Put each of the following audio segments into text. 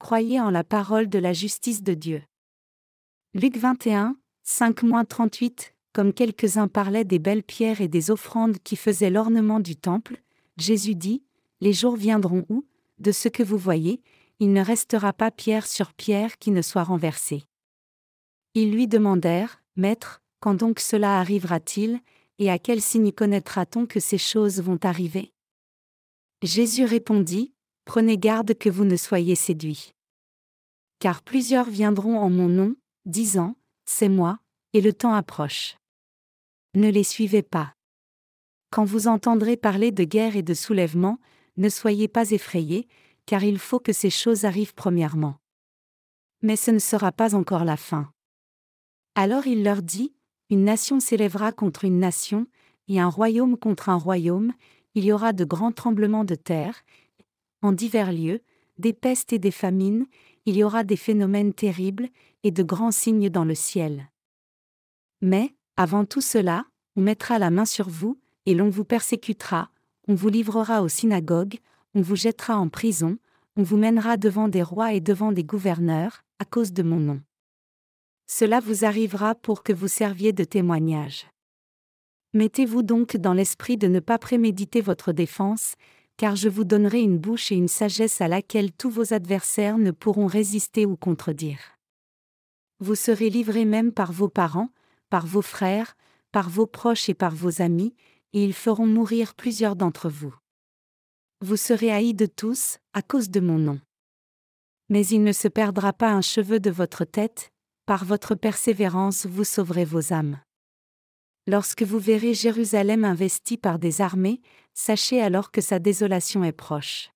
croyez en la parole de la justice de Dieu. Luc 21, 5-38 Comme quelques-uns parlaient des belles pierres et des offrandes qui faisaient l'ornement du temple, Jésus dit, Les jours viendront où, de ce que vous voyez, il ne restera pas pierre sur pierre qui ne soit renversée. Ils lui demandèrent, Maître, quand donc cela arrivera-t-il, et à quel signe connaîtra-t-on que ces choses vont arriver? Jésus répondit, Prenez garde que vous ne soyez séduits. Car plusieurs viendront en mon nom, disant, C'est moi, et le temps approche. Ne les suivez pas. Quand vous entendrez parler de guerre et de soulèvement, ne soyez pas effrayés, car il faut que ces choses arrivent premièrement. Mais ce ne sera pas encore la fin. Alors il leur dit, Une nation s'élèvera contre une nation, et un royaume contre un royaume, il y aura de grands tremblements de terre, en divers lieux, des pestes et des famines, il y aura des phénomènes terribles, et de grands signes dans le ciel. Mais, avant tout cela, on mettra la main sur vous, et l'on vous persécutera, on vous livrera aux synagogues, on vous jettera en prison, on vous mènera devant des rois et devant des gouverneurs, à cause de mon nom. Cela vous arrivera pour que vous serviez de témoignage. Mettez-vous donc dans l'esprit de ne pas préméditer votre défense, car je vous donnerai une bouche et une sagesse à laquelle tous vos adversaires ne pourront résister ou contredire. Vous serez livrés même par vos parents, par vos frères, par vos proches et par vos amis, et ils feront mourir plusieurs d'entre vous. Vous serez haïs de tous, à cause de mon nom. Mais il ne se perdra pas un cheveu de votre tête, par votre persévérance vous sauverez vos âmes. Lorsque vous verrez Jérusalem investie par des armées, sachez alors que sa désolation est proche.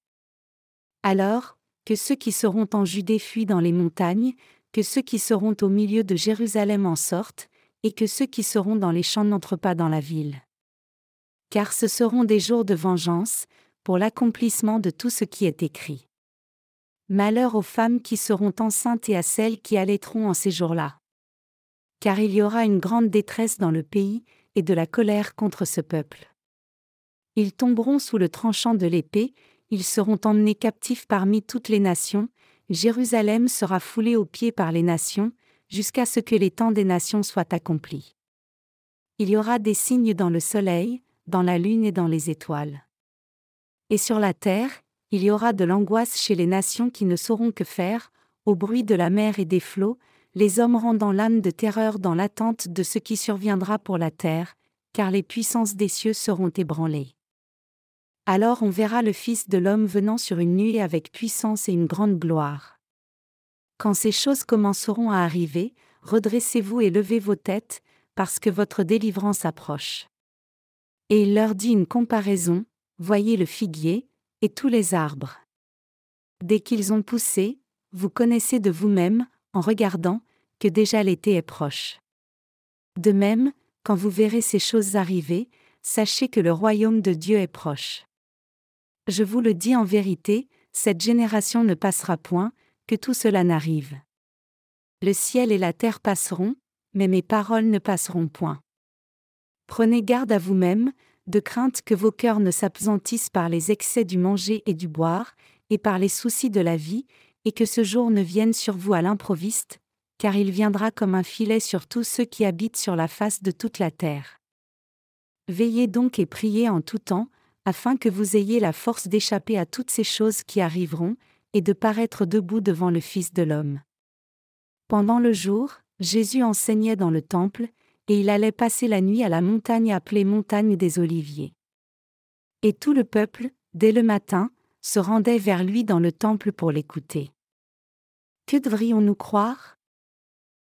Alors, que ceux qui seront en Judée fuient dans les montagnes, que ceux qui seront au milieu de Jérusalem en sortent, et que ceux qui seront dans les champs n'entrent pas dans la ville. Car ce seront des jours de vengeance, pour l'accomplissement de tout ce qui est écrit. Malheur aux femmes qui seront enceintes et à celles qui allaiteront en ces jours-là car il y aura une grande détresse dans le pays, et de la colère contre ce peuple. Ils tomberont sous le tranchant de l'épée, ils seront emmenés captifs parmi toutes les nations, Jérusalem sera foulée aux pieds par les nations, jusqu'à ce que les temps des nations soient accomplis. Il y aura des signes dans le soleil, dans la lune et dans les étoiles. Et sur la terre, il y aura de l'angoisse chez les nations qui ne sauront que faire, au bruit de la mer et des flots, les hommes rendant l'âme de terreur dans l'attente de ce qui surviendra pour la terre, car les puissances des cieux seront ébranlées. Alors on verra le Fils de l'homme venant sur une nuée avec puissance et une grande gloire. Quand ces choses commenceront à arriver, redressez-vous et levez vos têtes, parce que votre délivrance approche. Et il leur dit une comparaison, voyez le figuier, et tous les arbres. Dès qu'ils ont poussé, vous connaissez de vous-même, en regardant, que déjà l'été est proche. De même, quand vous verrez ces choses arriver, sachez que le royaume de Dieu est proche. Je vous le dis en vérité, cette génération ne passera point, que tout cela n'arrive. Le ciel et la terre passeront, mais mes paroles ne passeront point. Prenez garde à vous-même, de crainte que vos cœurs ne s'apesantissent par les excès du manger et du boire, et par les soucis de la vie, et que ce jour ne vienne sur vous à l'improviste, car il viendra comme un filet sur tous ceux qui habitent sur la face de toute la terre. Veillez donc et priez en tout temps, afin que vous ayez la force d'échapper à toutes ces choses qui arriveront, et de paraître debout devant le Fils de l'homme. Pendant le jour, Jésus enseignait dans le temple, et il allait passer la nuit à la montagne appelée montagne des Oliviers. Et tout le peuple, dès le matin, se rendait vers lui dans le temple pour l'écouter. Que devrions-nous croire?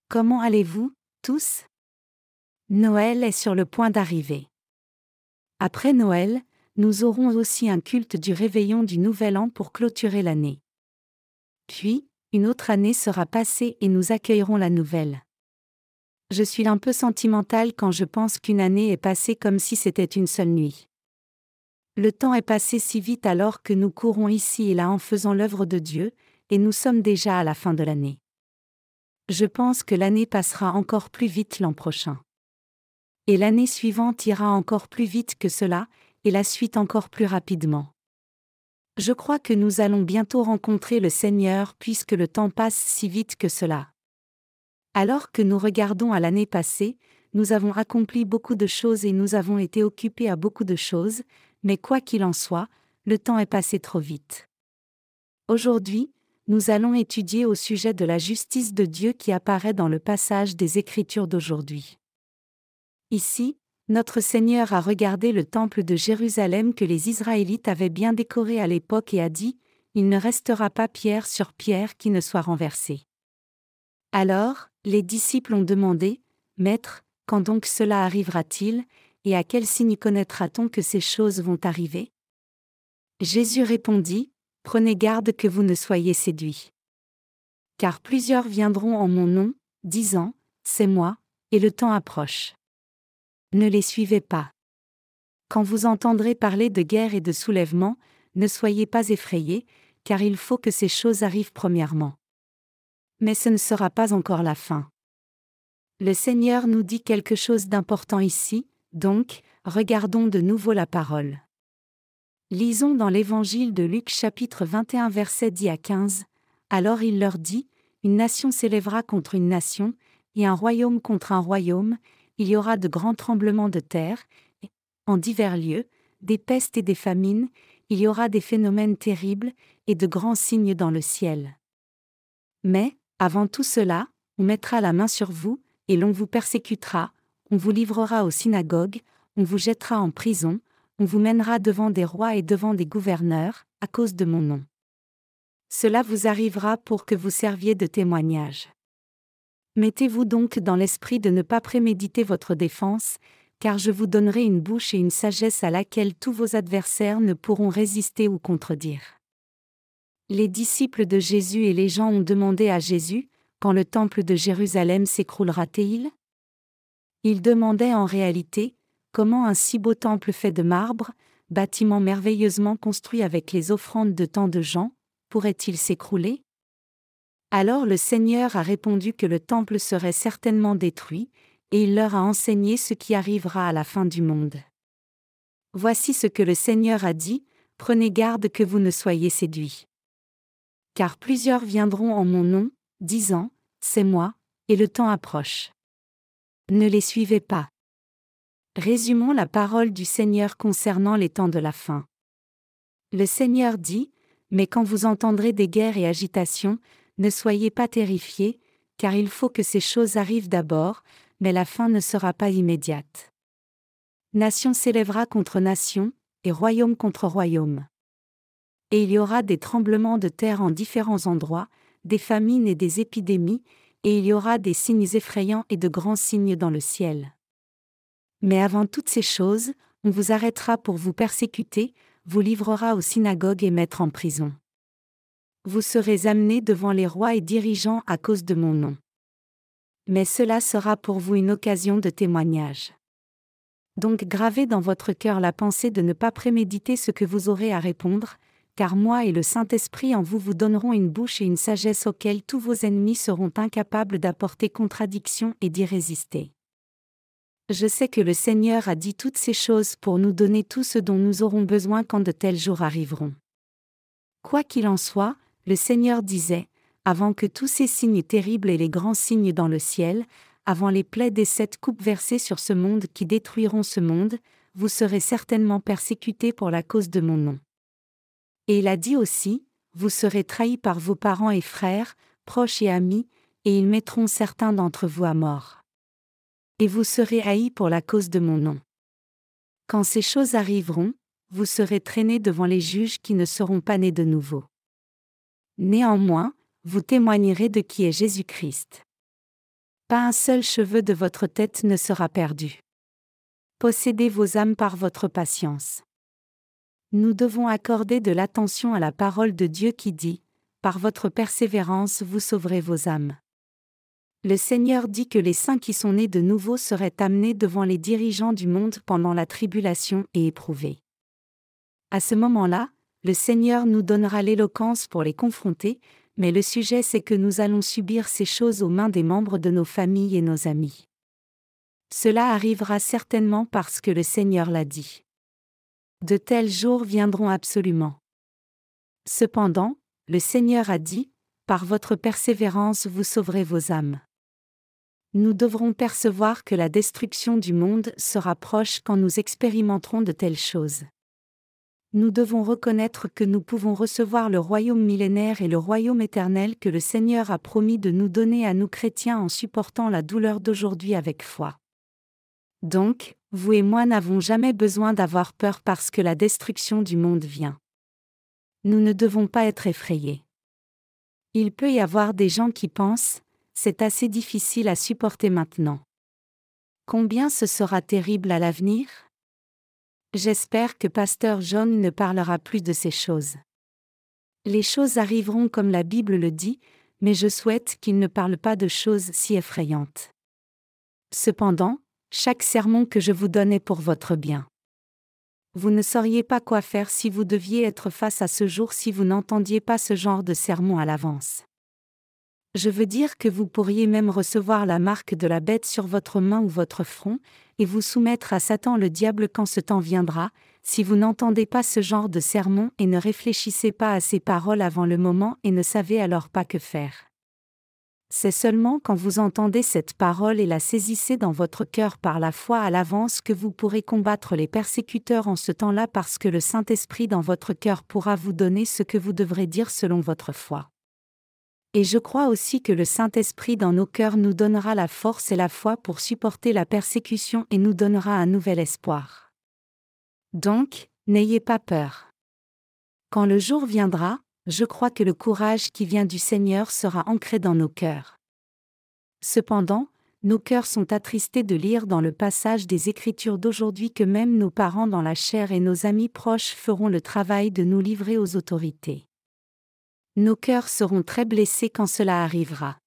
Comment allez-vous, tous? Noël est sur le point d'arriver. Après Noël, nous aurons aussi un culte du réveillon du Nouvel An pour clôturer l'année. Puis, une autre année sera passée et nous accueillerons la nouvelle. Je suis un peu sentimental quand je pense qu'une année est passée comme si c'était une seule nuit. Le temps est passé si vite alors que nous courons ici et là en faisant l'œuvre de Dieu, et nous sommes déjà à la fin de l'année. Je pense que l'année passera encore plus vite l'an prochain. Et l'année suivante ira encore plus vite que cela, et la suite encore plus rapidement. Je crois que nous allons bientôt rencontrer le Seigneur puisque le temps passe si vite que cela. Alors que nous regardons à l'année passée, nous avons accompli beaucoup de choses et nous avons été occupés à beaucoup de choses, mais quoi qu'il en soit, le temps est passé trop vite. Aujourd'hui, nous allons étudier au sujet de la justice de Dieu qui apparaît dans le passage des Écritures d'aujourd'hui. Ici, notre Seigneur a regardé le temple de Jérusalem que les Israélites avaient bien décoré à l'époque et a dit, Il ne restera pas pierre sur pierre qui ne soit renversée. Alors, les disciples ont demandé, Maître, quand donc cela arrivera-t-il, et à quel signe connaîtra-t-on que ces choses vont arriver? Jésus répondit, Prenez garde que vous ne soyez séduits. Car plusieurs viendront en mon nom, disant, C'est moi, et le temps approche. Ne les suivez pas. Quand vous entendrez parler de guerre et de soulèvement, ne soyez pas effrayés, car il faut que ces choses arrivent premièrement. Mais ce ne sera pas encore la fin. Le Seigneur nous dit quelque chose d'important ici, donc, regardons de nouveau la parole. Lisons dans l'Évangile de Luc chapitre 21 verset 10 à 15. Alors il leur dit, Une nation s'élèvera contre une nation, et un royaume contre un royaume, il y aura de grands tremblements de terre, en divers lieux, des pestes et des famines, il y aura des phénomènes terribles, et de grands signes dans le ciel. Mais, avant tout cela, on mettra la main sur vous, et l'on vous persécutera, on vous livrera aux synagogues, on vous jettera en prison, vous mènera devant des rois et devant des gouverneurs, à cause de mon nom. Cela vous arrivera pour que vous serviez de témoignage. Mettez-vous donc dans l'esprit de ne pas préméditer votre défense, car je vous donnerai une bouche et une sagesse à laquelle tous vos adversaires ne pourront résister ou contredire. Les disciples de Jésus et les gens ont demandé à Jésus, quand le temple de Jérusalem s'écroulera-t-il? Ils demandaient en réalité, comment un si beau temple fait de marbre, bâtiment merveilleusement construit avec les offrandes de tant de gens, pourrait-il s'écrouler? Alors le Seigneur a répondu que le temple serait certainement détruit, et il leur a enseigné ce qui arrivera à la fin du monde. Voici ce que le Seigneur a dit, prenez garde que vous ne soyez séduits. Car plusieurs viendront en mon nom, disant, C'est moi, et le temps approche. Ne les suivez pas. Résumons la parole du Seigneur concernant les temps de la fin. Le Seigneur dit, Mais quand vous entendrez des guerres et agitations, ne soyez pas terrifiés, car il faut que ces choses arrivent d'abord, mais la fin ne sera pas immédiate. Nation s'élèvera contre nation, et royaume contre royaume. Et il y aura des tremblements de terre en différents endroits, des famines et des épidémies, et il y aura des signes effrayants et de grands signes dans le ciel. Mais avant toutes ces choses, on vous arrêtera pour vous persécuter, vous livrera aux synagogues et mettre en prison. Vous serez amenés devant les rois et dirigeants à cause de mon nom. Mais cela sera pour vous une occasion de témoignage. Donc gravez dans votre cœur la pensée de ne pas préméditer ce que vous aurez à répondre, car moi et le Saint-Esprit en vous vous donneront une bouche et une sagesse auxquelles tous vos ennemis seront incapables d'apporter contradiction et d'y résister. Je sais que le Seigneur a dit toutes ces choses pour nous donner tout ce dont nous aurons besoin quand de tels jours arriveront. Quoi qu'il en soit, le Seigneur disait, avant que tous ces signes terribles et les grands signes dans le ciel, avant les plaies des sept coupes versées sur ce monde qui détruiront ce monde, vous serez certainement persécutés pour la cause de mon nom. Et il a dit aussi, vous serez trahis par vos parents et frères, proches et amis, et ils mettront certains d'entre vous à mort et vous serez haïs pour la cause de mon nom. Quand ces choses arriveront, vous serez traînés devant les juges qui ne seront pas nés de nouveau. Néanmoins, vous témoignerez de qui est Jésus-Christ. Pas un seul cheveu de votre tête ne sera perdu. Possédez vos âmes par votre patience. Nous devons accorder de l'attention à la parole de Dieu qui dit, Par votre persévérance vous sauverez vos âmes le Seigneur dit que les saints qui sont nés de nouveau seraient amenés devant les dirigeants du monde pendant la tribulation et éprouvés. À ce moment-là, le Seigneur nous donnera l'éloquence pour les confronter, mais le sujet c'est que nous allons subir ces choses aux mains des membres de nos familles et nos amis. Cela arrivera certainement parce que le Seigneur l'a dit. De tels jours viendront absolument. Cependant, le Seigneur a dit, Par votre persévérance vous sauverez vos âmes. Nous devrons percevoir que la destruction du monde sera proche quand nous expérimenterons de telles choses. Nous devons reconnaître que nous pouvons recevoir le royaume millénaire et le royaume éternel que le Seigneur a promis de nous donner à nous chrétiens en supportant la douleur d'aujourd'hui avec foi. Donc, vous et moi n'avons jamais besoin d'avoir peur parce que la destruction du monde vient. Nous ne devons pas être effrayés. Il peut y avoir des gens qui pensent, c'est assez difficile à supporter maintenant. Combien ce sera terrible à l'avenir? J'espère que Pasteur John ne parlera plus de ces choses. Les choses arriveront comme la Bible le dit, mais je souhaite qu'il ne parle pas de choses si effrayantes. Cependant, chaque sermon que je vous donne est pour votre bien. Vous ne sauriez pas quoi faire si vous deviez être face à ce jour si vous n'entendiez pas ce genre de sermon à l'avance. Je veux dire que vous pourriez même recevoir la marque de la bête sur votre main ou votre front, et vous soumettre à Satan le diable quand ce temps viendra, si vous n'entendez pas ce genre de sermon et ne réfléchissez pas à ces paroles avant le moment et ne savez alors pas que faire. C'est seulement quand vous entendez cette parole et la saisissez dans votre cœur par la foi à l'avance que vous pourrez combattre les persécuteurs en ce temps-là parce que le Saint-Esprit dans votre cœur pourra vous donner ce que vous devrez dire selon votre foi. Et je crois aussi que le Saint-Esprit dans nos cœurs nous donnera la force et la foi pour supporter la persécution et nous donnera un nouvel espoir. Donc, n'ayez pas peur. Quand le jour viendra, je crois que le courage qui vient du Seigneur sera ancré dans nos cœurs. Cependant, nos cœurs sont attristés de lire dans le passage des Écritures d'aujourd'hui que même nos parents dans la chair et nos amis proches feront le travail de nous livrer aux autorités. Nos cœurs seront très blessés quand cela arrivera.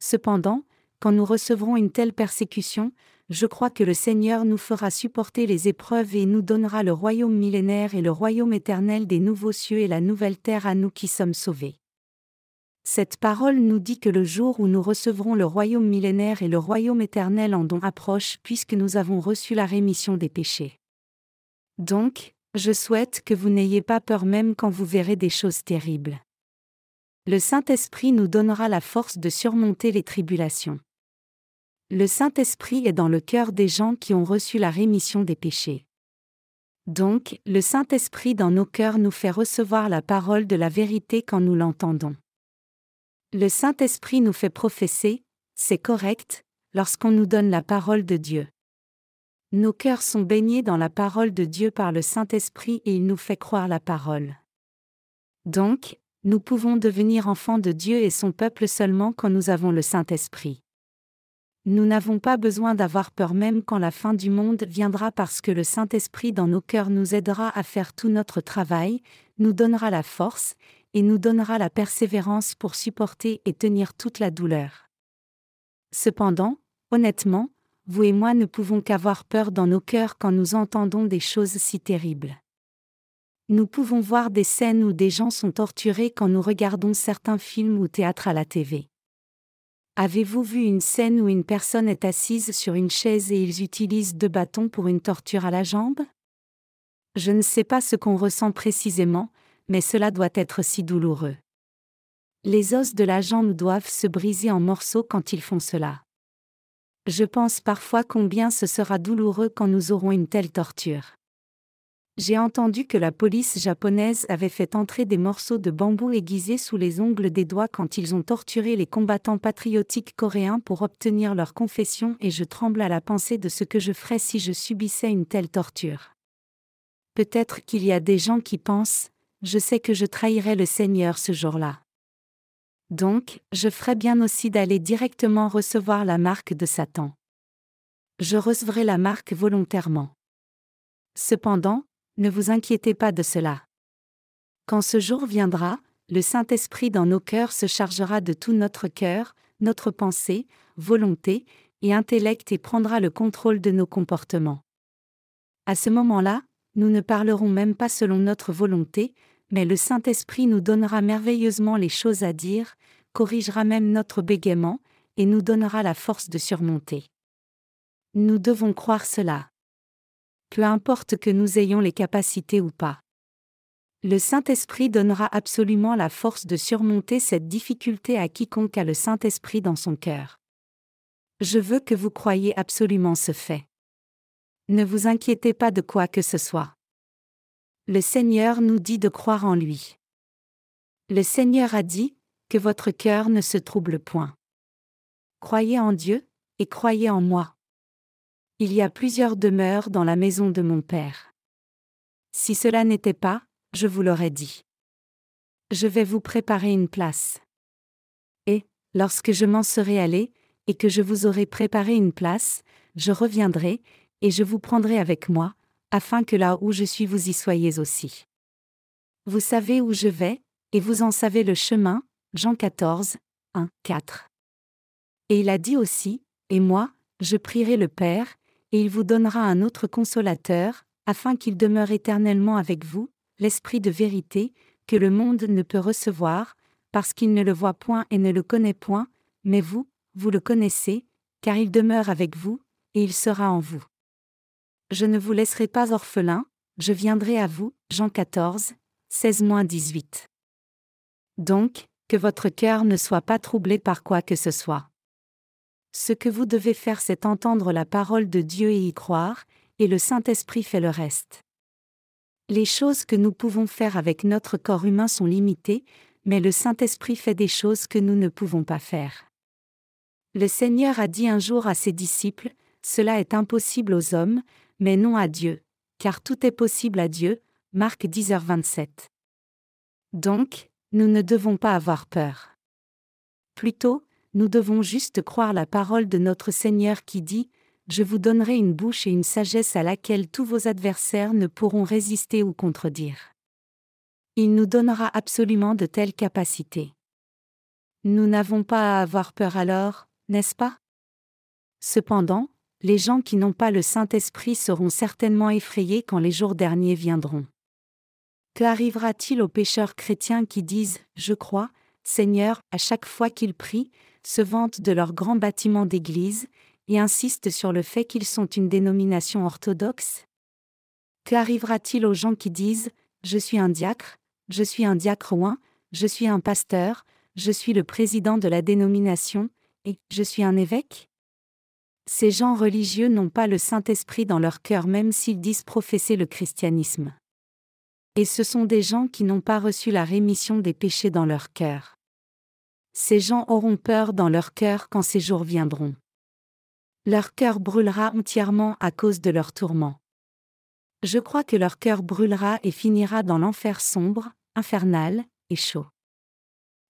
Cependant, quand nous recevrons une telle persécution, je crois que le Seigneur nous fera supporter les épreuves et nous donnera le royaume millénaire et le royaume éternel des nouveaux cieux et la nouvelle terre à nous qui sommes sauvés. Cette parole nous dit que le jour où nous recevrons le royaume millénaire et le royaume éternel en don approche puisque nous avons reçu la rémission des péchés. Donc, je souhaite que vous n'ayez pas peur même quand vous verrez des choses terribles. Le Saint-Esprit nous donnera la force de surmonter les tribulations. Le Saint-Esprit est dans le cœur des gens qui ont reçu la rémission des péchés. Donc, le Saint-Esprit dans nos cœurs nous fait recevoir la parole de la vérité quand nous l'entendons. Le Saint-Esprit nous fait professer, c'est correct, lorsqu'on nous donne la parole de Dieu. Nos cœurs sont baignés dans la parole de Dieu par le Saint-Esprit et il nous fait croire la parole. Donc, nous pouvons devenir enfants de Dieu et son peuple seulement quand nous avons le Saint-Esprit. Nous n'avons pas besoin d'avoir peur même quand la fin du monde viendra parce que le Saint-Esprit dans nos cœurs nous aidera à faire tout notre travail, nous donnera la force, et nous donnera la persévérance pour supporter et tenir toute la douleur. Cependant, honnêtement, vous et moi ne pouvons qu'avoir peur dans nos cœurs quand nous entendons des choses si terribles. Nous pouvons voir des scènes où des gens sont torturés quand nous regardons certains films ou théâtres à la TV. Avez-vous vu une scène où une personne est assise sur une chaise et ils utilisent deux bâtons pour une torture à la jambe? Je ne sais pas ce qu'on ressent précisément, mais cela doit être si douloureux. Les os de la jambe doivent se briser en morceaux quand ils font cela. Je pense parfois combien ce sera douloureux quand nous aurons une telle torture. J'ai entendu que la police japonaise avait fait entrer des morceaux de bambou aiguisés sous les ongles des doigts quand ils ont torturé les combattants patriotiques coréens pour obtenir leur confession et je tremble à la pensée de ce que je ferais si je subissais une telle torture. Peut-être qu'il y a des gens qui pensent, je sais que je trahirais le Seigneur ce jour-là. Donc, je ferais bien aussi d'aller directement recevoir la marque de Satan. Je recevrai la marque volontairement. Cependant, ne vous inquiétez pas de cela. Quand ce jour viendra, le Saint-Esprit dans nos cœurs se chargera de tout notre cœur, notre pensée, volonté et intellect et prendra le contrôle de nos comportements. À ce moment-là, nous ne parlerons même pas selon notre volonté, mais le Saint-Esprit nous donnera merveilleusement les choses à dire, corrigera même notre bégaiement, et nous donnera la force de surmonter. Nous devons croire cela. Peu importe que nous ayons les capacités ou pas. Le Saint-Esprit donnera absolument la force de surmonter cette difficulté à quiconque a le Saint-Esprit dans son cœur. Je veux que vous croyiez absolument ce fait. Ne vous inquiétez pas de quoi que ce soit. Le Seigneur nous dit de croire en lui. Le Seigneur a dit, que votre cœur ne se trouble point. Croyez en Dieu, et croyez en moi. Il y a plusieurs demeures dans la maison de mon Père. Si cela n'était pas, je vous l'aurais dit. Je vais vous préparer une place. Et, lorsque je m'en serai allé, et que je vous aurai préparé une place, je reviendrai, et je vous prendrai avec moi, afin que là où je suis vous y soyez aussi. Vous savez où je vais, et vous en savez le chemin, Jean 14, 1, 4. Et il a dit aussi, Et moi, je prierai le Père, et il vous donnera un autre consolateur, afin qu'il demeure éternellement avec vous, l'Esprit de vérité, que le monde ne peut recevoir, parce qu'il ne le voit point et ne le connaît point, mais vous, vous le connaissez, car il demeure avec vous, et il sera en vous. Je ne vous laisserai pas orphelin, je viendrai à vous. Jean 14, 16-18. Donc, que votre cœur ne soit pas troublé par quoi que ce soit. Ce que vous devez faire, c'est entendre la parole de Dieu et y croire, et le Saint-Esprit fait le reste. Les choses que nous pouvons faire avec notre corps humain sont limitées, mais le Saint-Esprit fait des choses que nous ne pouvons pas faire. Le Seigneur a dit un jour à ses disciples, Cela est impossible aux hommes, mais non à Dieu, car tout est possible à Dieu. Marc 10h27. Donc, nous ne devons pas avoir peur. Plutôt, nous devons juste croire la parole de notre Seigneur qui dit, Je vous donnerai une bouche et une sagesse à laquelle tous vos adversaires ne pourront résister ou contredire. Il nous donnera absolument de telles capacités. Nous n'avons pas à avoir peur alors, n'est-ce pas? Cependant, les gens qui n'ont pas le Saint-Esprit seront certainement effrayés quand les jours derniers viendront. Que arrivera-t-il aux pécheurs chrétiens qui disent Je crois, Seigneur, à chaque fois qu'ils prient, se vantent de leur grand bâtiment d'église, et insistent sur le fait qu'ils sont une dénomination orthodoxe? Que arrivera-t-il aux gens qui disent Je suis un diacre, je suis un diacre oin, je suis un pasteur, je suis le président de la dénomination, et je suis un évêque? Ces gens religieux n'ont pas le Saint-Esprit dans leur cœur même s'ils disent professer le christianisme. Et ce sont des gens qui n'ont pas reçu la rémission des péchés dans leur cœur. Ces gens auront peur dans leur cœur quand ces jours viendront. Leur cœur brûlera entièrement à cause de leurs tourments. Je crois que leur cœur brûlera et finira dans l'enfer sombre, infernal et chaud.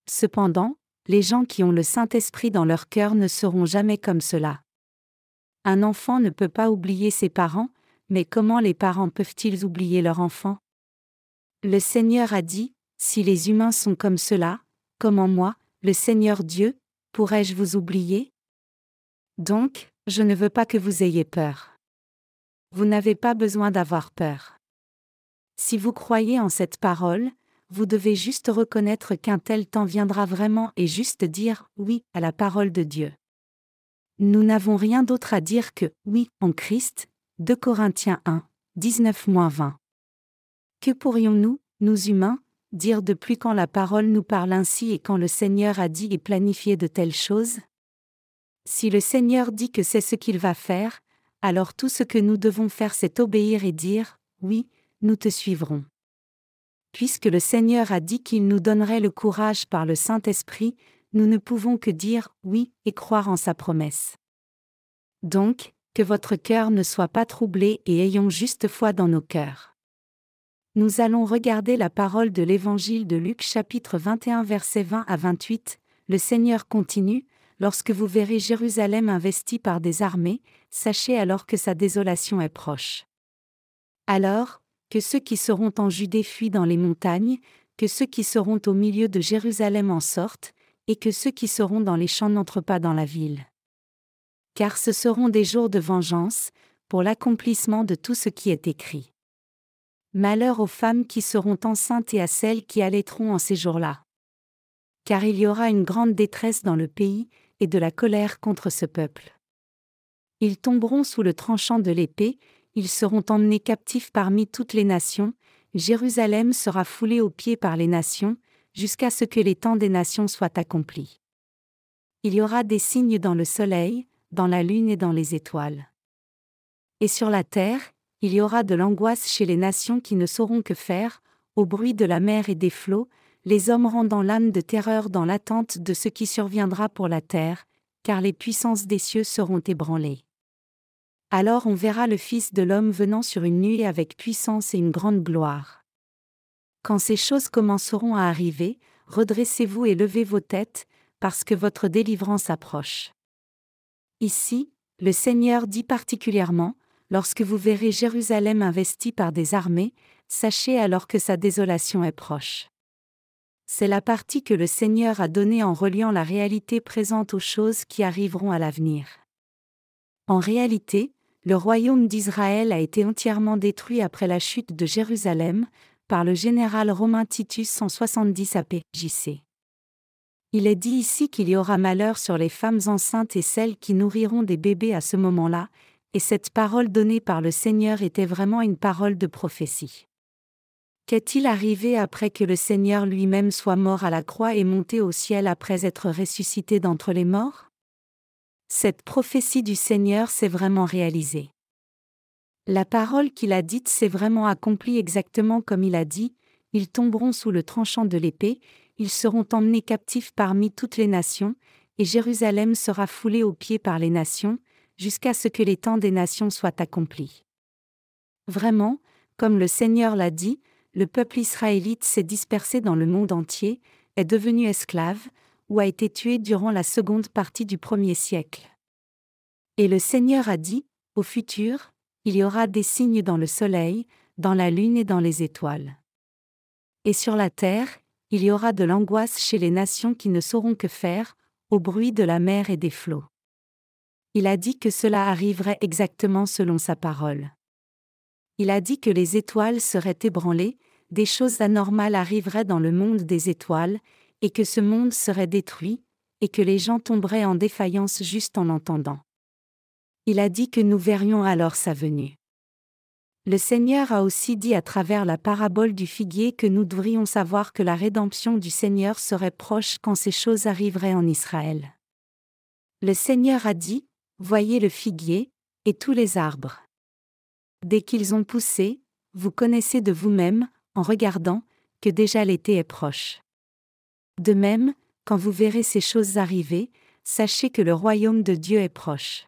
Cependant, les gens qui ont le Saint-Esprit dans leur cœur ne seront jamais comme cela. Un enfant ne peut pas oublier ses parents, mais comment les parents peuvent-ils oublier leur enfant? Le Seigneur a dit, Si les humains sont comme cela, comment moi, le Seigneur Dieu, pourrais-je vous oublier? Donc, je ne veux pas que vous ayez peur. Vous n'avez pas besoin d'avoir peur. Si vous croyez en cette parole, vous devez juste reconnaître qu'un tel temps viendra vraiment et juste dire oui à la parole de Dieu. Nous n'avons rien d'autre à dire que oui en Christ. 2 Corinthiens 1, 19-20. Que pourrions-nous, nous humains, dire de plus quand la parole nous parle ainsi et quand le Seigneur a dit et planifié de telles choses? Si le Seigneur dit que c'est ce qu'il va faire, alors tout ce que nous devons faire c'est obéir et dire Oui, nous te suivrons. Puisque le Seigneur a dit qu'il nous donnerait le courage par le Saint-Esprit, nous ne pouvons que dire oui et croire en sa promesse. Donc, que votre cœur ne soit pas troublé et ayons juste foi dans nos cœurs. Nous allons regarder la parole de l'Évangile de Luc chapitre 21 versets 20 à 28. Le Seigneur continue, Lorsque vous verrez Jérusalem investie par des armées, sachez alors que sa désolation est proche. Alors, que ceux qui seront en Judée fuient dans les montagnes, que ceux qui seront au milieu de Jérusalem en sortent, et que ceux qui seront dans les champs n'entrent pas dans la ville. Car ce seront des jours de vengeance, pour l'accomplissement de tout ce qui est écrit. Malheur aux femmes qui seront enceintes et à celles qui allaiteront en ces jours-là. Car il y aura une grande détresse dans le pays, et de la colère contre ce peuple. Ils tomberont sous le tranchant de l'épée, ils seront emmenés captifs parmi toutes les nations, Jérusalem sera foulée aux pieds par les nations, jusqu'à ce que les temps des nations soient accomplis. Il y aura des signes dans le soleil, dans la lune et dans les étoiles. Et sur la terre, il y aura de l'angoisse chez les nations qui ne sauront que faire, au bruit de la mer et des flots, les hommes rendant l'âme de terreur dans l'attente de ce qui surviendra pour la terre, car les puissances des cieux seront ébranlées. Alors on verra le Fils de l'homme venant sur une nuée avec puissance et une grande gloire. Quand ces choses commenceront à arriver, redressez-vous et levez vos têtes, parce que votre délivrance approche. Ici, le Seigneur dit particulièrement, Lorsque vous verrez Jérusalem investie par des armées, sachez alors que sa désolation est proche. C'est la partie que le Seigneur a donnée en reliant la réalité présente aux choses qui arriveront à l'avenir. En réalité, le royaume d'Israël a été entièrement détruit après la chute de Jérusalem, par le général romain Titus 170 APJC. Il est dit ici qu'il y aura malheur sur les femmes enceintes et celles qui nourriront des bébés à ce moment-là, et cette parole donnée par le Seigneur était vraiment une parole de prophétie. Qu'est-il arrivé après que le Seigneur lui-même soit mort à la croix et monté au ciel après être ressuscité d'entre les morts? Cette prophétie du Seigneur s'est vraiment réalisée. La parole qu'il a dite s'est vraiment accomplie exactement comme il a dit, ils tomberont sous le tranchant de l'épée, ils seront emmenés captifs parmi toutes les nations, et Jérusalem sera foulée aux pieds par les nations, jusqu'à ce que les temps des nations soient accomplis. Vraiment, comme le Seigneur l'a dit, le peuple israélite s'est dispersé dans le monde entier, est devenu esclave, ou a été tué durant la seconde partie du premier siècle. Et le Seigneur a dit, au futur, il y aura des signes dans le soleil, dans la lune et dans les étoiles. Et sur la terre, il y aura de l'angoisse chez les nations qui ne sauront que faire, au bruit de la mer et des flots il a dit que cela arriverait exactement selon sa parole. Il a dit que les étoiles seraient ébranlées, des choses anormales arriveraient dans le monde des étoiles, et que ce monde serait détruit, et que les gens tomberaient en défaillance juste en l'entendant. Il a dit que nous verrions alors sa venue. Le Seigneur a aussi dit à travers la parabole du figuier que nous devrions savoir que la rédemption du Seigneur serait proche quand ces choses arriveraient en Israël. Le Seigneur a dit, Voyez le figuier, et tous les arbres. Dès qu'ils ont poussé, vous connaissez de vous-même, en regardant, que déjà l'été est proche. De même, quand vous verrez ces choses arriver, sachez que le royaume de Dieu est proche.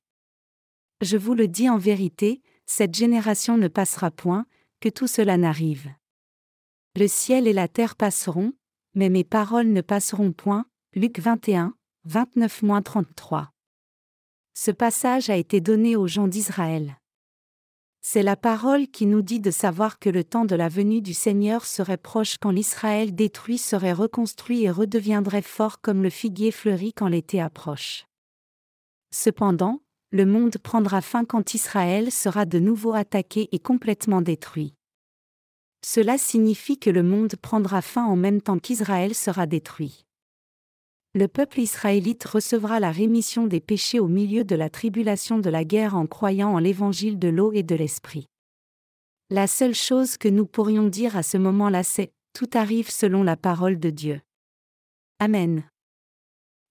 Je vous le dis en vérité, cette génération ne passera point, que tout cela n'arrive. Le ciel et la terre passeront, mais mes paroles ne passeront point. Luc 21, 29-33 ce passage a été donné aux gens d'Israël. C'est la parole qui nous dit de savoir que le temps de la venue du Seigneur serait proche quand l'Israël détruit serait reconstruit et redeviendrait fort comme le figuier fleuri quand l'été approche. Cependant, le monde prendra fin quand Israël sera de nouveau attaqué et complètement détruit. Cela signifie que le monde prendra fin en même temps qu'Israël sera détruit le peuple israélite recevra la rémission des péchés au milieu de la tribulation de la guerre en croyant en l'évangile de l'eau et de l'esprit. La seule chose que nous pourrions dire à ce moment-là c'est, tout arrive selon la parole de Dieu. Amen.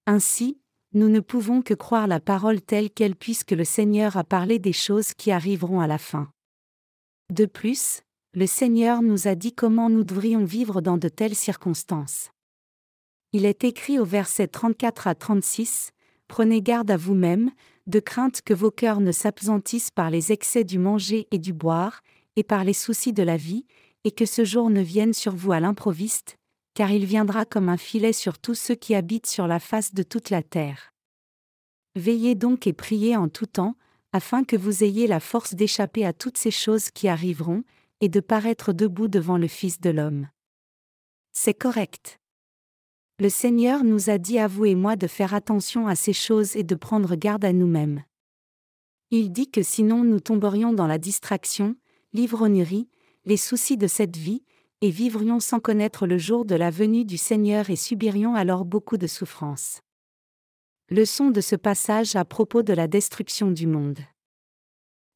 Ainsi, nous ne pouvons que croire la parole telle qu'elle puisque le Seigneur a parlé des choses qui arriveront à la fin. De plus, le Seigneur nous a dit comment nous devrions vivre dans de telles circonstances. Il est écrit au verset 34 à 36, Prenez garde à vous-même, de crainte que vos cœurs ne s'apesantissent par les excès du manger et du boire, et par les soucis de la vie, et que ce jour ne vienne sur vous à l'improviste, car il viendra comme un filet sur tous ceux qui habitent sur la face de toute la terre. Veillez donc et priez en tout temps, afin que vous ayez la force d'échapper à toutes ces choses qui arriveront, et de paraître debout devant le Fils de l'homme. C'est correct. Le Seigneur nous a dit à vous et moi de faire attention à ces choses et de prendre garde à nous-mêmes. Il dit que sinon nous tomberions dans la distraction, l'ivrognerie, les soucis de cette vie, et vivrions sans connaître le jour de la venue du Seigneur et subirions alors beaucoup de souffrances. Leçon de ce passage à propos de la destruction du monde.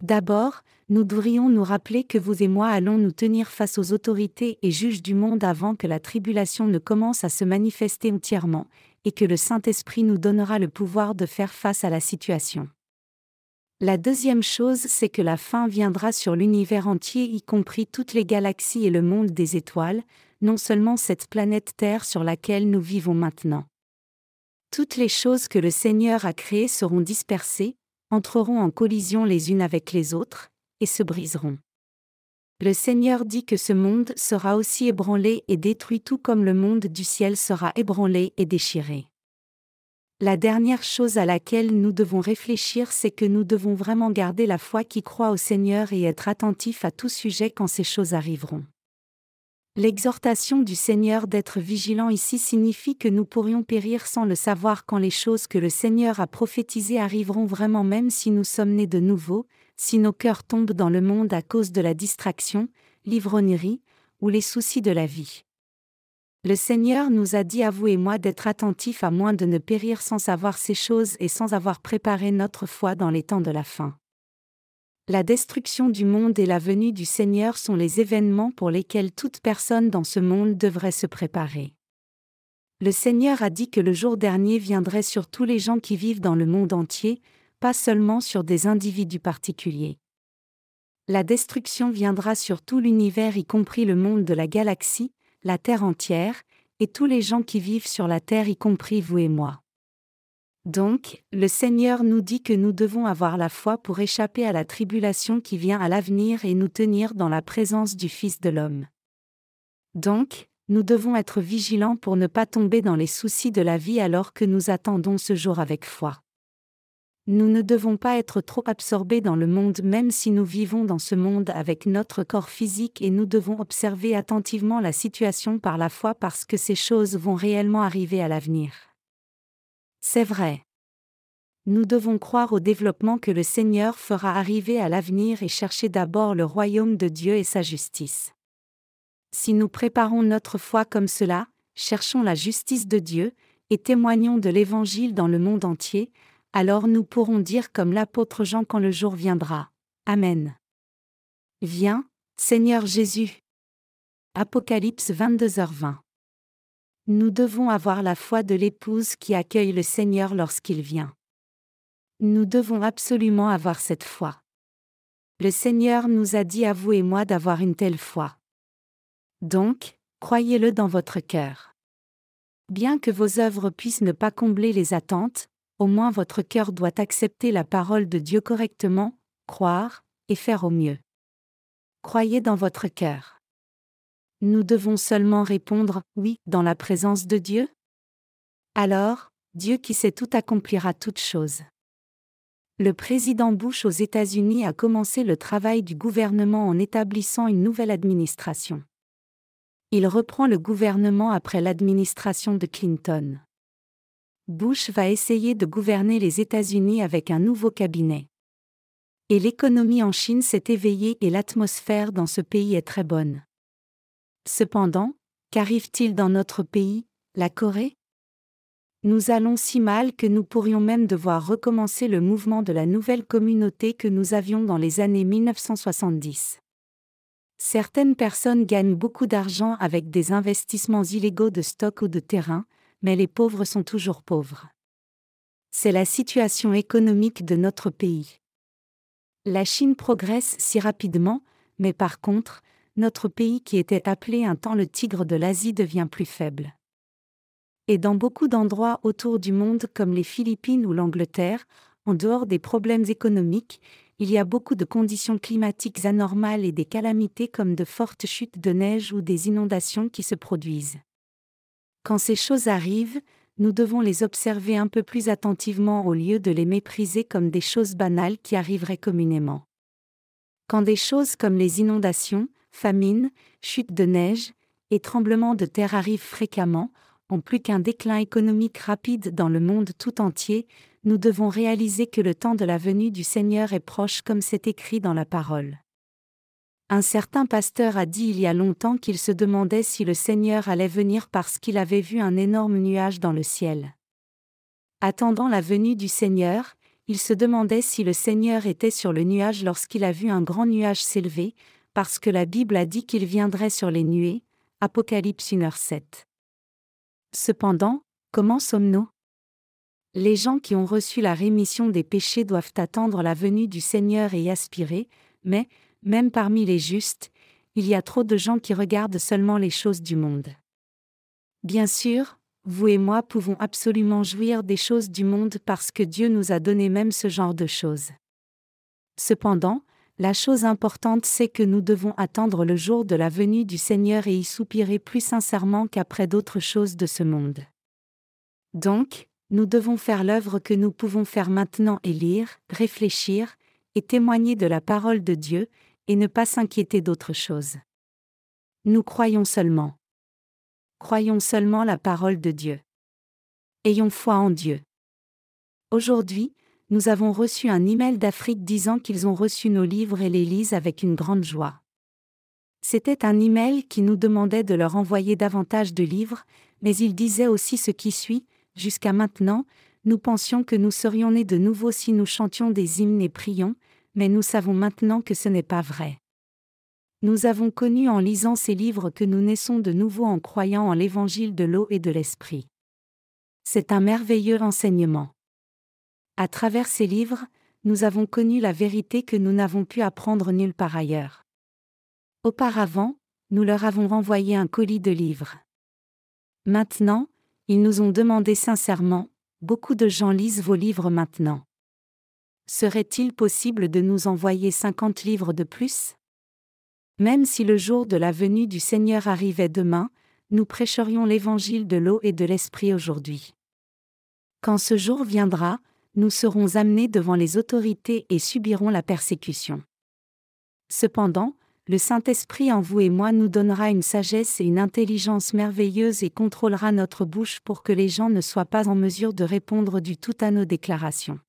D'abord, nous devrions nous rappeler que vous et moi allons nous tenir face aux autorités et juges du monde avant que la tribulation ne commence à se manifester entièrement, et que le Saint-Esprit nous donnera le pouvoir de faire face à la situation. La deuxième chose, c'est que la fin viendra sur l'univers entier, y compris toutes les galaxies et le monde des étoiles, non seulement cette planète Terre sur laquelle nous vivons maintenant. Toutes les choses que le Seigneur a créées seront dispersées, entreront en collision les unes avec les autres, et se briseront. Le Seigneur dit que ce monde sera aussi ébranlé et détruit tout comme le monde du ciel sera ébranlé et déchiré. La dernière chose à laquelle nous devons réfléchir, c'est que nous devons vraiment garder la foi qui croit au Seigneur et être attentifs à tout sujet quand ces choses arriveront. L'exhortation du Seigneur d'être vigilant ici signifie que nous pourrions périr sans le savoir quand les choses que le Seigneur a prophétisées arriveront vraiment même si nous sommes nés de nouveau, si nos cœurs tombent dans le monde à cause de la distraction, l'ivrognerie, ou les soucis de la vie. Le Seigneur nous a dit à vous et moi d'être attentifs à moins de ne périr sans savoir ces choses et sans avoir préparé notre foi dans les temps de la fin. La destruction du monde et la venue du Seigneur sont les événements pour lesquels toute personne dans ce monde devrait se préparer. Le Seigneur a dit que le jour dernier viendrait sur tous les gens qui vivent dans le monde entier, pas seulement sur des individus particuliers. La destruction viendra sur tout l'univers y compris le monde de la galaxie, la Terre entière, et tous les gens qui vivent sur la Terre y compris vous et moi. Donc, le Seigneur nous dit que nous devons avoir la foi pour échapper à la tribulation qui vient à l'avenir et nous tenir dans la présence du Fils de l'homme. Donc, nous devons être vigilants pour ne pas tomber dans les soucis de la vie alors que nous attendons ce jour avec foi. Nous ne devons pas être trop absorbés dans le monde même si nous vivons dans ce monde avec notre corps physique et nous devons observer attentivement la situation par la foi parce que ces choses vont réellement arriver à l'avenir. C'est vrai. Nous devons croire au développement que le Seigneur fera arriver à l'avenir et chercher d'abord le royaume de Dieu et sa justice. Si nous préparons notre foi comme cela, cherchons la justice de Dieu, et témoignons de l'Évangile dans le monde entier, alors nous pourrons dire comme l'apôtre Jean quand le jour viendra. Amen. Viens, Seigneur Jésus. Apocalypse 22h20. Nous devons avoir la foi de l'épouse qui accueille le Seigneur lorsqu'il vient. Nous devons absolument avoir cette foi. Le Seigneur nous a dit à vous et moi d'avoir une telle foi. Donc, croyez-le dans votre cœur. Bien que vos œuvres puissent ne pas combler les attentes, au moins votre cœur doit accepter la parole de Dieu correctement, croire, et faire au mieux. Croyez dans votre cœur. Nous devons seulement répondre oui dans la présence de Dieu? Alors, Dieu qui sait tout accomplira toutes choses. Le président Bush aux États-Unis a commencé le travail du gouvernement en établissant une nouvelle administration. Il reprend le gouvernement après l'administration de Clinton. Bush va essayer de gouverner les États-Unis avec un nouveau cabinet. Et l'économie en Chine s'est éveillée et l'atmosphère dans ce pays est très bonne. Cependant, qu'arrive-t-il dans notre pays, la Corée? Nous allons si mal que nous pourrions même devoir recommencer le mouvement de la nouvelle communauté que nous avions dans les années 1970. Certaines personnes gagnent beaucoup d'argent avec des investissements illégaux de stock ou de terrain, mais les pauvres sont toujours pauvres. C'est la situation économique de notre pays. La Chine progresse si rapidement, mais par contre, notre pays qui était appelé un temps le tigre de l'Asie devient plus faible. Et dans beaucoup d'endroits autour du monde comme les Philippines ou l'Angleterre, en dehors des problèmes économiques, il y a beaucoup de conditions climatiques anormales et des calamités comme de fortes chutes de neige ou des inondations qui se produisent. Quand ces choses arrivent, nous devons les observer un peu plus attentivement au lieu de les mépriser comme des choses banales qui arriveraient communément. Quand des choses comme les inondations, famines, chutes de neige et tremblements de terre arrivent fréquemment, en plus qu'un déclin économique rapide dans le monde tout entier, nous devons réaliser que le temps de la venue du Seigneur est proche comme c'est écrit dans la parole. Un certain pasteur a dit il y a longtemps qu'il se demandait si le Seigneur allait venir parce qu'il avait vu un énorme nuage dans le ciel. Attendant la venue du Seigneur, il se demandait si le Seigneur était sur le nuage lorsqu'il a vu un grand nuage s'élever, parce que la Bible a dit qu'il viendrait sur les nuées. Apocalypse 1 7. Cependant, comment sommes-nous? Les gens qui ont reçu la rémission des péchés doivent attendre la venue du Seigneur et aspirer, mais, même parmi les justes, il y a trop de gens qui regardent seulement les choses du monde. Bien sûr, vous et moi pouvons absolument jouir des choses du monde parce que Dieu nous a donné même ce genre de choses. Cependant, la chose importante c'est que nous devons attendre le jour de la venue du Seigneur et y soupirer plus sincèrement qu'après d'autres choses de ce monde. Donc, nous devons faire l'œuvre que nous pouvons faire maintenant et lire, réfléchir, et témoigner de la parole de Dieu, et ne pas s'inquiéter d'autre chose. Nous croyons seulement. Croyons seulement la parole de Dieu. Ayons foi en Dieu. Aujourd'hui, nous avons reçu un email d'Afrique disant qu'ils ont reçu nos livres et les lisent avec une grande joie. C'était un email qui nous demandait de leur envoyer davantage de livres, mais il disait aussi ce qui suit Jusqu'à maintenant, nous pensions que nous serions nés de nouveau si nous chantions des hymnes et prions, mais nous savons maintenant que ce n'est pas vrai. Nous avons connu en lisant ces livres que nous naissons de nouveau en croyant en l'évangile de l'eau et de l'esprit. C'est un merveilleux enseignement. À travers ces livres, nous avons connu la vérité que nous n'avons pu apprendre nulle part ailleurs. Auparavant, nous leur avons renvoyé un colis de livres. Maintenant, ils nous ont demandé sincèrement, beaucoup de gens lisent vos livres maintenant. Serait-il possible de nous envoyer 50 livres de plus? Même si le jour de la venue du Seigneur arrivait demain, nous prêcherions l'évangile de l'eau et de l'esprit aujourd'hui. Quand ce jour viendra, nous serons amenés devant les autorités et subirons la persécution. Cependant, le Saint-Esprit en vous et moi nous donnera une sagesse et une intelligence merveilleuse et contrôlera notre bouche pour que les gens ne soient pas en mesure de répondre du tout à nos déclarations.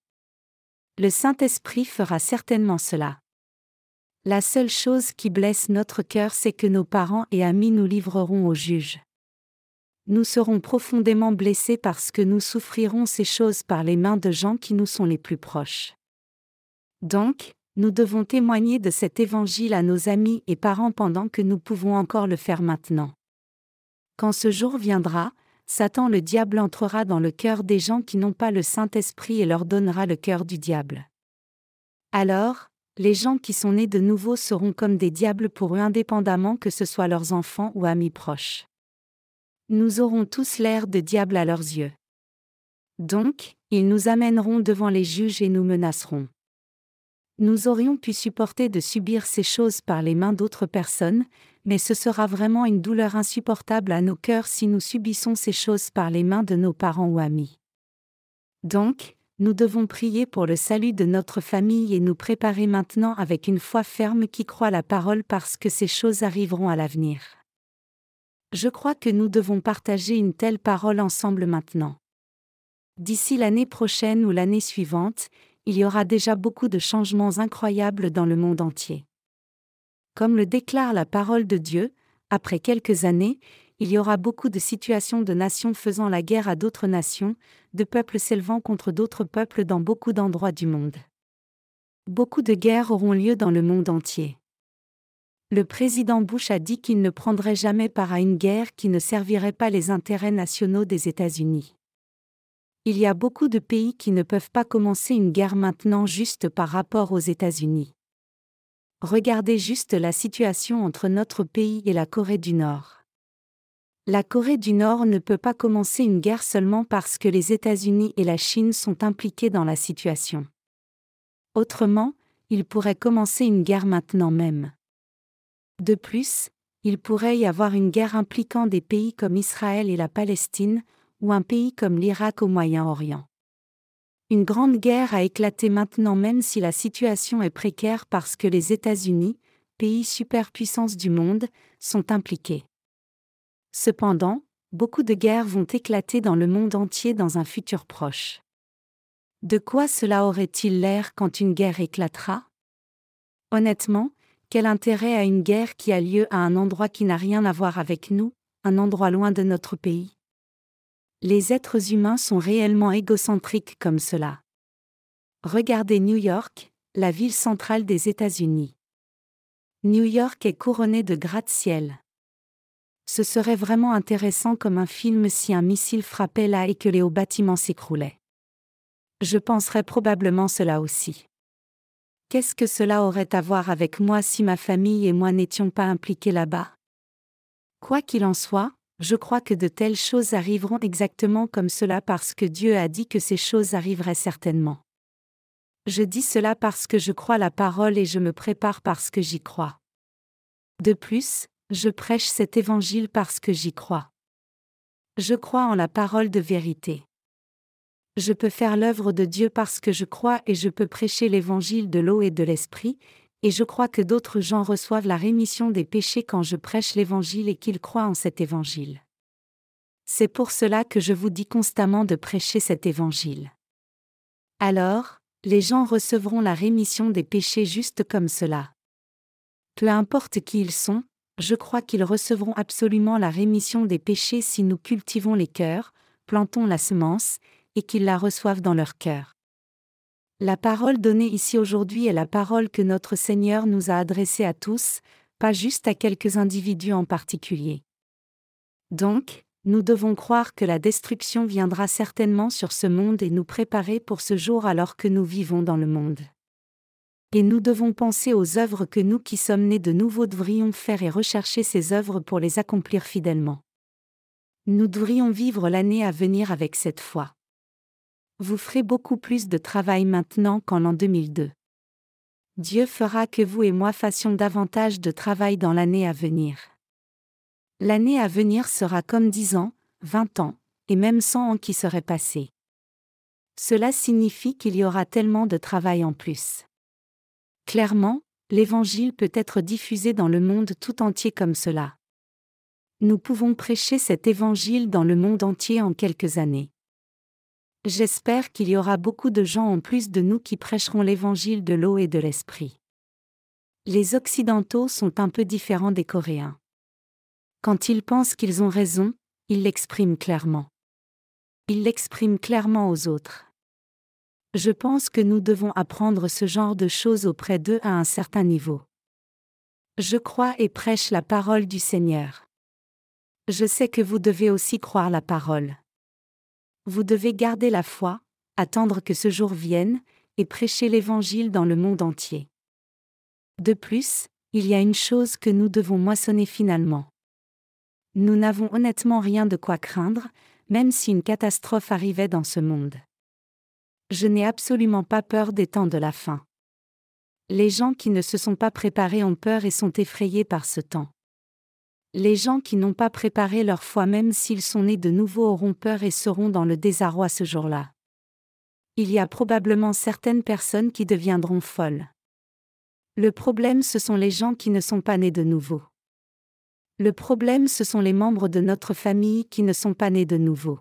Le Saint-Esprit fera certainement cela. La seule chose qui blesse notre cœur, c'est que nos parents et amis nous livreront au juge nous serons profondément blessés parce que nous souffrirons ces choses par les mains de gens qui nous sont les plus proches. Donc, nous devons témoigner de cet évangile à nos amis et parents pendant que nous pouvons encore le faire maintenant. Quand ce jour viendra, Satan le diable entrera dans le cœur des gens qui n'ont pas le Saint-Esprit et leur donnera le cœur du diable. Alors, les gens qui sont nés de nouveau seront comme des diables pour eux indépendamment que ce soit leurs enfants ou amis proches nous aurons tous l'air de diable à leurs yeux. Donc, ils nous amèneront devant les juges et nous menaceront. Nous aurions pu supporter de subir ces choses par les mains d'autres personnes, mais ce sera vraiment une douleur insupportable à nos cœurs si nous subissons ces choses par les mains de nos parents ou amis. Donc, nous devons prier pour le salut de notre famille et nous préparer maintenant avec une foi ferme qui croit la parole parce que ces choses arriveront à l'avenir. Je crois que nous devons partager une telle parole ensemble maintenant. D'ici l'année prochaine ou l'année suivante, il y aura déjà beaucoup de changements incroyables dans le monde entier. Comme le déclare la parole de Dieu, après quelques années, il y aura beaucoup de situations de nations faisant la guerre à d'autres nations, de peuples s'élevant contre d'autres peuples dans beaucoup d'endroits du monde. Beaucoup de guerres auront lieu dans le monde entier le président Bush a dit qu'il ne prendrait jamais part à une guerre qui ne servirait pas les intérêts nationaux des États-Unis. Il y a beaucoup de pays qui ne peuvent pas commencer une guerre maintenant juste par rapport aux États-Unis. Regardez juste la situation entre notre pays et la Corée du Nord. La Corée du Nord ne peut pas commencer une guerre seulement parce que les États-Unis et la Chine sont impliqués dans la situation. Autrement, ils pourraient commencer une guerre maintenant même. De plus, il pourrait y avoir une guerre impliquant des pays comme Israël et la Palestine, ou un pays comme l'Irak au Moyen-Orient. Une grande guerre a éclaté maintenant même si la situation est précaire parce que les États-Unis, pays superpuissance du monde, sont impliqués. Cependant, beaucoup de guerres vont éclater dans le monde entier dans un futur proche. De quoi cela aurait-il l'air quand une guerre éclatera? Honnêtement, quel intérêt a une guerre qui a lieu à un endroit qui n'a rien à voir avec nous, un endroit loin de notre pays? Les êtres humains sont réellement égocentriques comme cela. Regardez New York, la ville centrale des États-Unis. New York est couronnée de gratte-ciel. Ce serait vraiment intéressant comme un film si un missile frappait là et que les hauts bâtiments s'écroulaient. Je penserais probablement cela aussi. Qu'est-ce que cela aurait à voir avec moi si ma famille et moi n'étions pas impliqués là-bas? Quoi qu'il en soit, je crois que de telles choses arriveront exactement comme cela parce que Dieu a dit que ces choses arriveraient certainement. Je dis cela parce que je crois la parole et je me prépare parce que j'y crois. De plus, je prêche cet évangile parce que j'y crois. Je crois en la parole de vérité je peux faire l'œuvre de Dieu parce que je crois et je peux prêcher l'évangile de l'eau et de l'esprit, et je crois que d'autres gens reçoivent la rémission des péchés quand je prêche l'évangile et qu'ils croient en cet évangile. C'est pour cela que je vous dis constamment de prêcher cet évangile. Alors, les gens recevront la rémission des péchés juste comme cela. Peu importe qui ils sont, je crois qu'ils recevront absolument la rémission des péchés si nous cultivons les cœurs, plantons la semence, et qu'ils la reçoivent dans leur cœur. La parole donnée ici aujourd'hui est la parole que notre Seigneur nous a adressée à tous, pas juste à quelques individus en particulier. Donc, nous devons croire que la destruction viendra certainement sur ce monde et nous préparer pour ce jour alors que nous vivons dans le monde. Et nous devons penser aux œuvres que nous qui sommes nés de nouveau devrions faire et rechercher ces œuvres pour les accomplir fidèlement. Nous devrions vivre l'année à venir avec cette foi vous ferez beaucoup plus de travail maintenant qu'en l'an 2002. Dieu fera que vous et moi fassions davantage de travail dans l'année à venir. L'année à venir sera comme 10 ans, 20 ans, et même 100 ans qui seraient passés. Cela signifie qu'il y aura tellement de travail en plus. Clairement, l'Évangile peut être diffusé dans le monde tout entier comme cela. Nous pouvons prêcher cet Évangile dans le monde entier en quelques années. J'espère qu'il y aura beaucoup de gens en plus de nous qui prêcheront l'évangile de l'eau et de l'esprit. Les Occidentaux sont un peu différents des Coréens. Quand ils pensent qu'ils ont raison, ils l'expriment clairement. Ils l'expriment clairement aux autres. Je pense que nous devons apprendre ce genre de choses auprès d'eux à un certain niveau. Je crois et prêche la parole du Seigneur. Je sais que vous devez aussi croire la parole. Vous devez garder la foi, attendre que ce jour vienne, et prêcher l'Évangile dans le monde entier. De plus, il y a une chose que nous devons moissonner finalement. Nous n'avons honnêtement rien de quoi craindre, même si une catastrophe arrivait dans ce monde. Je n'ai absolument pas peur des temps de la fin. Les gens qui ne se sont pas préparés ont peur et sont effrayés par ce temps. Les gens qui n'ont pas préparé leur foi même s'ils sont nés de nouveau auront peur et seront dans le désarroi ce jour-là. Il y a probablement certaines personnes qui deviendront folles. Le problème ce sont les gens qui ne sont pas nés de nouveau. Le problème ce sont les membres de notre famille qui ne sont pas nés de nouveau.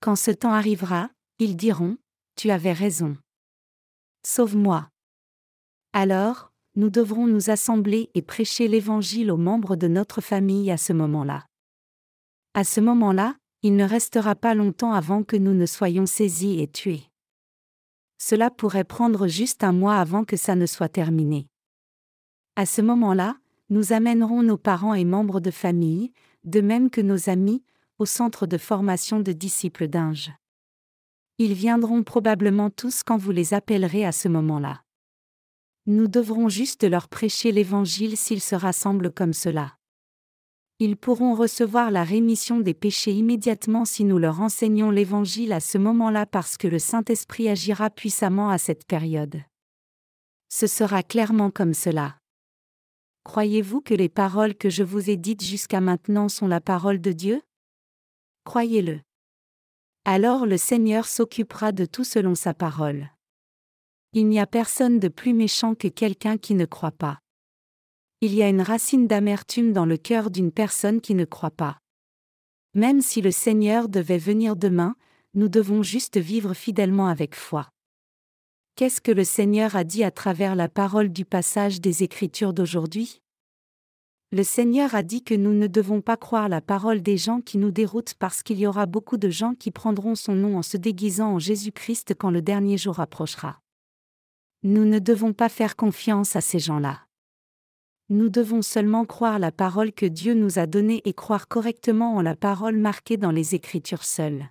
Quand ce temps arrivera, ils diront, Tu avais raison. Sauve-moi. Alors, nous devrons nous assembler et prêcher l'Évangile aux membres de notre famille à ce moment-là. À ce moment-là, il ne restera pas longtemps avant que nous ne soyons saisis et tués. Cela pourrait prendre juste un mois avant que ça ne soit terminé. À ce moment-là, nous amènerons nos parents et membres de famille, de même que nos amis, au centre de formation de disciples d'Inge. Ils viendront probablement tous quand vous les appellerez à ce moment-là. Nous devrons juste leur prêcher l'Évangile s'ils se rassemblent comme cela. Ils pourront recevoir la rémission des péchés immédiatement si nous leur enseignons l'Évangile à ce moment-là parce que le Saint-Esprit agira puissamment à cette période. Ce sera clairement comme cela. Croyez-vous que les paroles que je vous ai dites jusqu'à maintenant sont la parole de Dieu? Croyez-le. Alors le Seigneur s'occupera de tout selon sa parole. Il n'y a personne de plus méchant que quelqu'un qui ne croit pas. Il y a une racine d'amertume dans le cœur d'une personne qui ne croit pas. Même si le Seigneur devait venir demain, nous devons juste vivre fidèlement avec foi. Qu'est-ce que le Seigneur a dit à travers la parole du passage des Écritures d'aujourd'hui? Le Seigneur a dit que nous ne devons pas croire la parole des gens qui nous déroutent parce qu'il y aura beaucoup de gens qui prendront son nom en se déguisant en Jésus-Christ quand le dernier jour approchera. Nous ne devons pas faire confiance à ces gens-là. Nous devons seulement croire la parole que Dieu nous a donnée et croire correctement en la parole marquée dans les Écritures seules.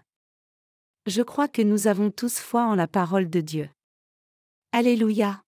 Je crois que nous avons tous foi en la parole de Dieu. Alléluia.